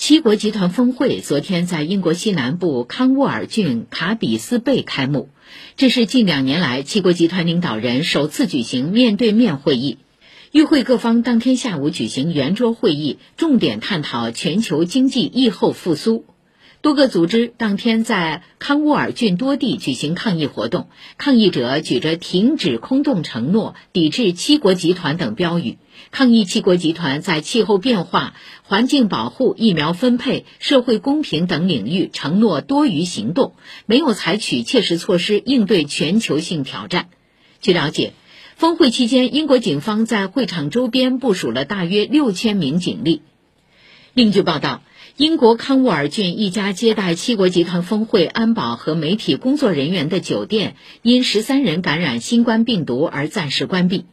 七国集团峰会昨天在英国西南部康沃尔郡卡比斯贝开幕，这是近两年来七国集团领导人首次举行面对面会议。与会各方当天下午举行圆桌会议，重点探讨全球经济疫后复苏。多个组织当天在康沃尔郡多地举行抗议活动，抗议者举着“停止空洞承诺”“抵制七国集团”等标语，抗议七国集团在气候变化、环境保护、疫苗分配、社会公平等领域承诺多余行动，没有采取切实措施应对全球性挑战。据了解，峰会期间，英国警方在会场周边部署了大约六千名警力。另据报道。英国康沃尔郡一家接待七国集团峰会安保和媒体工作人员的酒店因十三人感染新冠病毒而暂时关闭。